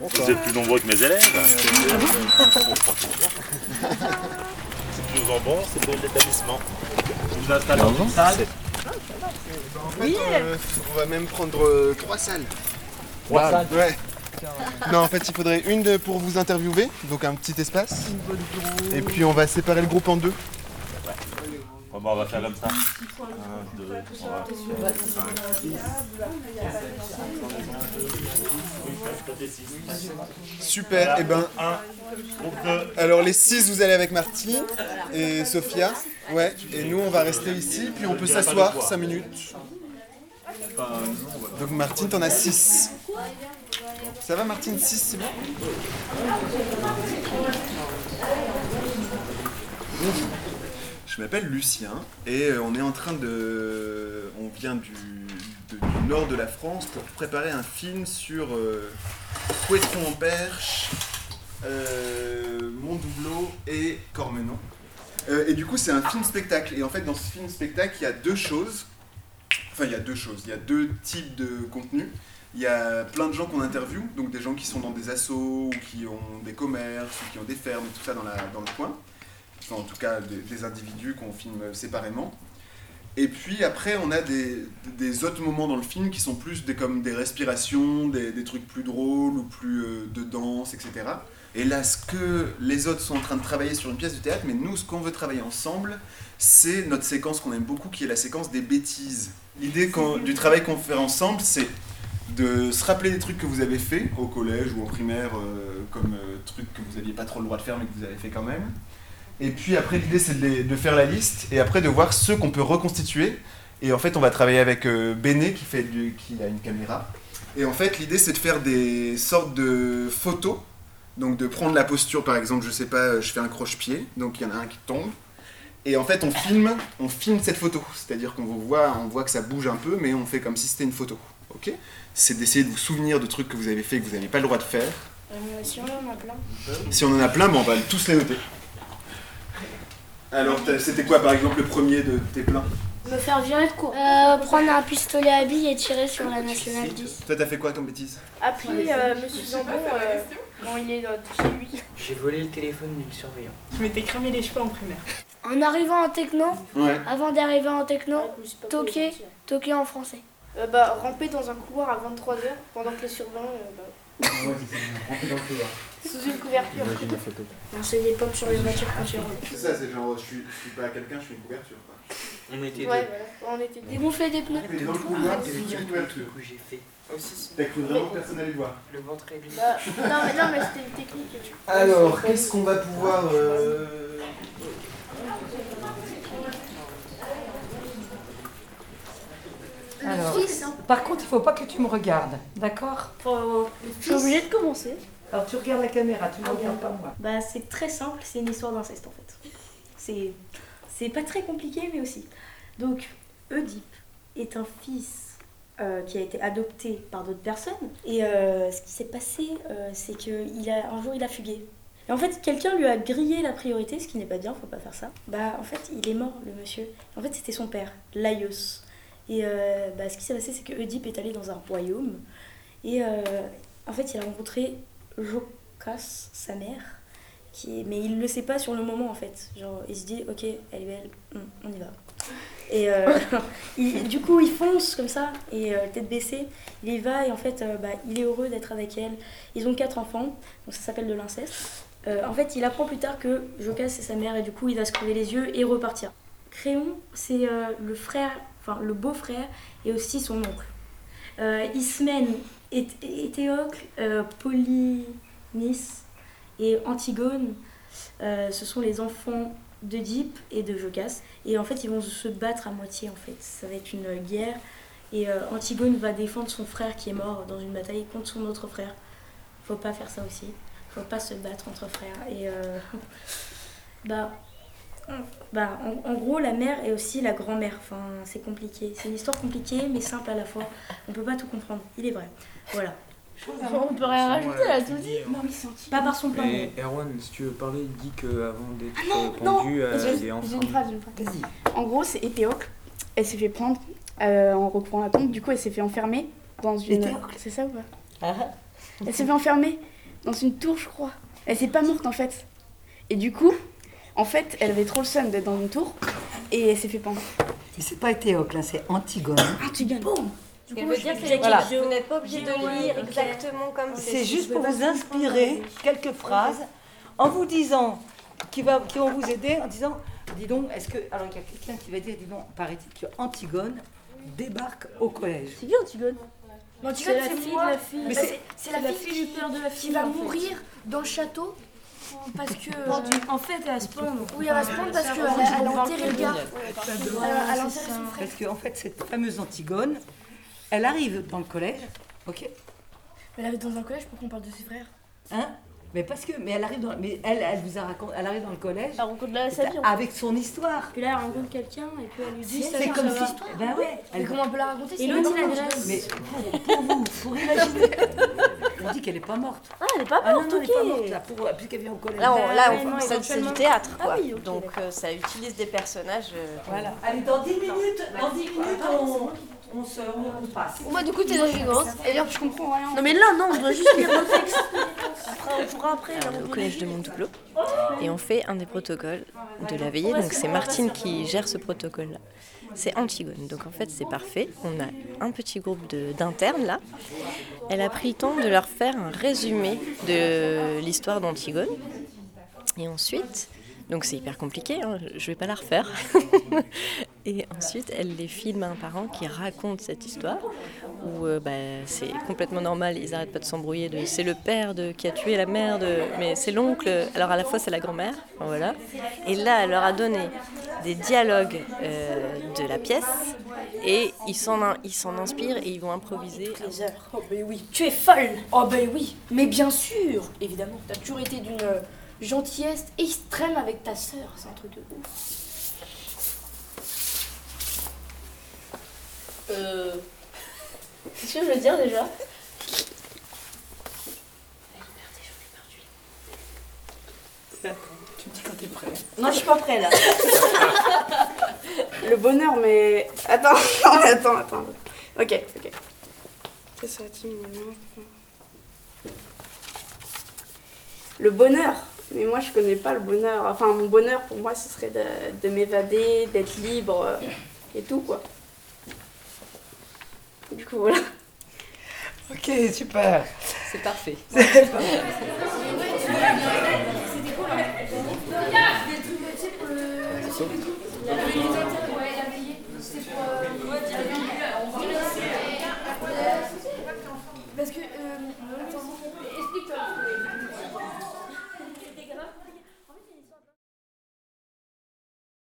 Vous êtes plus nombreux que mes élèves. C'est plus en bon, c'est pour l'établissement. Vous installez dans une salle. En fait, euh, on va même prendre euh, trois salles. Trois salles. Ouais. Non, en fait, il faudrait une de- pour vous interviewer, donc un petit espace. Et puis on va séparer le groupe en deux. Bon, bah, on va faire comme ça. Un, deux, trois, Super. Et ben, un. Groupe deux. alors les six, vous allez avec Martine et Sophia. Ouais. Et nous, on va rester ici, puis on peut s'asseoir cinq minutes. Donc Martine, t'en as six. Ça va, Martine 6, c'est bien Je m'appelle Lucien et euh, on est en train de. On vient du, nord de la France pour préparer un film sur euh, Poitron en Perche, euh, Montdoubleau et Cormenon. Euh, et du coup, c'est un film-spectacle. Et en fait, dans ce film-spectacle, il y a deux choses. Enfin, il y a deux choses. Il y a deux types de contenu. Il y a plein de gens qu'on interviewe, donc des gens qui sont dans des assos, ou qui ont des commerces, ou qui ont des fermes, et tout ça dans le coin. En tout cas, des, individus qu'on filme séparément. Et puis après, on a des, autres moments dans le film qui sont plus comme des respirations, des, trucs plus drôles ou plus euh, de danse, etc. Et là, ce que les autres sont en train de travailler sur une pièce de théâtre, mais nous, ce qu'on veut travailler ensemble, c'est notre séquence qu'on aime beaucoup, qui est la séquence des bêtises. L'idée du travail qu'on fait ensemble, c'est de se rappeler des trucs que vous avez fait au collège ou en primaire, euh, comme euh, trucs que vous n'aviez pas trop le droit de faire, mais que vous avez fait quand même. Et puis après, l'idée, c'est de, faire la liste et après de voir ceux qu'on peut reconstituer. Et en fait, on va travailler avec euh, Béné qui, fait du, qui a une caméra. Et en fait, l'idée, c'est de faire des sortes de photos. Donc de prendre la posture, par exemple, je sais pas, je fais un croche-pied, donc il y en a un qui tombe. Et en fait, on filme, on filme cette photo. C'est-à-dire qu'on vous voit, on voit que ça bouge un peu, mais on fait comme si c'était une photo. Ok? C'est d'essayer de vous souvenir de trucs que vous avez fait et que vous n'avez pas le droit de faire. Euh, si on en a plein. Si on en a plein, ben, on va tous les noter. Alors, c'était quoi, par exemple, le premier de tes plans Me faire virer de cours. Euh, prendre un pistolet à billes et tirer sur la nationale 10. Toi, t'as fait quoi comme bêtise Appuyer euh, Monsieur Zambon euh, quand il est chez lui. J'ai volé le téléphone du surveillant. Je m'étais cramé les cheveux en primaire. En arrivant en techno, Ouais. avant d'arriver en techno, toquer, toquer en français. Euh, bah, ramper dans un couloir à 23h pendant que les surveillants. euh, bah, sous une couverture. Lancer des pommes sur les voitures quand tu rentres. C'est ça, c'est genre, je suis, je suis pas quelqu'un, je suis une couverture. Quoi. On était Ouais, voilà. On était dégonfler des pneus. Mais dans le couloir, deux. c'est Je une dire tout le couverture. truc que j'ai fait. Aussi, T'as cru vraiment que personne allait le voir. le ventre est. Bah, non, mais, non, mais c'était une technique. que tu- Alors, qu'est-ce qu'on va pouvoir. euh, Alors, par contre, il faut pas que tu me regardes, d'accord? Je suis obligée de commencer. Alors tu regardes la caméra, tu ne Ah, regardes pas moi. Bah, c'est très simple, c'est une histoire d'inceste en fait. C'est, c'est pas très compliqué, mais aussi. Donc, Oedipe est un fils euh, qui a été adopté par d'autres personnes. Et euh, ce qui s'est passé, euh, c'est qu'un jour, il a fugué. Et en fait, quelqu'un lui a grillé la priorité, ce qui n'est pas bien, faut pas faire ça. Bah, en fait, il est mort, le monsieur. En fait, c'était son père, Laios. Et euh, bah, ce qui s'est passé, c'est que Oedipe est allé dans un royaume. Et en fait, il a rencontré Jokas, sa mère, qui est... mais il le sait pas sur le moment en fait. Genre, il se dit, ok, elle est belle, hum, on y va. Et euh, il- du coup, il fonce comme ça, et euh, tête baissée, il y va, et en fait, euh, bah, il est heureux d'être avec elle. Ils ont quatre enfants, donc ça s'appelle de l'inceste. En fait, il apprend plus tard que Jokas c'est sa mère, et du coup, il va se crever les yeux et repartir. Créon, c'est le frère, enfin le beau-frère, et aussi son oncle. Ismène, Éthéocle, euh, Polynice et Antigone, euh, ce sont les enfants d'Oedipe et de Jogas. Et en fait, ils vont se battre à moitié, en fait. Ça va être une guerre. Et euh, Antigone va défendre son frère qui est mort dans une bataille contre son autre frère. Faut pas faire ça aussi. Faut pas se battre entre frères. Et bah, bah, en, en gros, la mère est aussi la grand-mère. Enfin, c'est compliqué. C'est une histoire compliquée, mais simple à la fois. On peut pas tout comprendre. Il est vrai. Voilà. On peut rien rajouter, elle a tout dit. Non, mais Pas par son Et mot. Erwan, si tu veux parler, dis qu'avant d'être Ah non, euh, non, pendu, euh, il est j'ai une phrase, j'ai une phrase. Vas-y. En gros, c'est Éthéocle. Elle s'est fait prendre euh, en reprenant la tombe. Du coup, elle s'est fait enfermer dans une. C'est ça ou pas Elle s'est fait enfermer dans une tour, je crois. Elle s'est pas morte en fait. Et du coup, en fait, elle avait trop le seum d'être dans une tour et elle s'est fait pendre. Mais c'est pas Éthéocle, hein, c'est Antigone. Antigone. Boum qui veut dire que Voilà. vous n'êtes pas obligé de lire exactement comme C'est juste pour vous inspirer quelques phrases en vous disant, qui, va, qui vont vous aider en disant, dis donc, est-ce que. Alors il y a quelqu'un qui va dire, dis donc, paraît-il que Antigone débarque au collège. C'est qui Antigone? Antigone, C'est la c'est fille moi. de la fille. C'est- c'est- c'est la, fille du père de la qui va mourir dans le château parce que. En fait, elle se pend. Oui, elle va se prendre parce qu'elle a, elle a enterré le gars. Elle a, enterré son frère. Parce qu'en fait, cette fameuse Antigone, elle arrive dans le collège, ok Elle arrive dans un collège, pourquoi on parle de ses frères? Hein? Mais parce que, mais elle arrive dans, mais elle, elle vous a raconté, elle arrive dans le collège Elle rencontre la sa vie. avec son histoire. Puis là, elle rencontre quelqu'un et puis elle lui dit C'est comme si, ben ouais, Mais elle, comment on peut la raconter Et c'est l'autre, il agresse. mais pour, pour vous, pour imaginer, on dit qu'elle est pas morte. Ah, elle est pas Ah non, morte, non, elle est pas morte ok. là, pour, puisqu'elle vient au collège. Là, on, là, on- ça- c'est du théâtre, Ah quoi. oui, ok, Donc, euh, ça utilise des personnages. euh, Voilà. Allez, dans 10 minutes, dans 10 minutes, on, on se, on, passe. Moi, du coup, t'es dans une grosse. Et d'ailleurs, je comprends rien. Non, mais là, non, on doit juste lire le texte. Après, on pourra après. on est au collège de Mondoubleau et on fait un des protocoles de la veillée. Donc c'est Martine qui gère ce protocole-là. C'est Antigone. Donc en fait c'est parfait. On a un petit groupe de- d'internes là. Elle a pris le temps de leur faire un résumé de l'histoire d'Antigone. Et ensuite, donc c'est hyper compliqué, hein, je vais pas la refaire. Et ensuite, elle les filme à un parent qui raconte cette histoire, où euh, bah, c'est complètement normal, ils arrêtent pas de s'embrouiller, de c'est le père qui a tué la mère, de, mais c'est l'oncle, alors à la fois c'est la grand-mère, voilà. Et là, elle leur a donné des dialogues euh, de la pièce, et ils s'en, ils s'en inspirent et ils vont improviser. Oh, ben oui. Tu es folle Oh, ben oui. Mais bien sûr, évidemment. T'as toujours été d'une gentillesse extrême avec ta sœur. C'est un truc de ouf. Euh. Qu'est-ce que je veux dire déjà? Tu me dis quand t'es prêt. Non, je suis pas prêt là. Le bonheur, mais. Attends, attends, attends. Ok, ok. Le bonheur. Mais moi, je connais pas le bonheur. Enfin, mon bonheur, pour moi, ce serait de, de m'évader, d'être libre euh, et tout, quoi. Du coup, voilà. Ok, super. C'est parfait. C'est parfait. Que euh,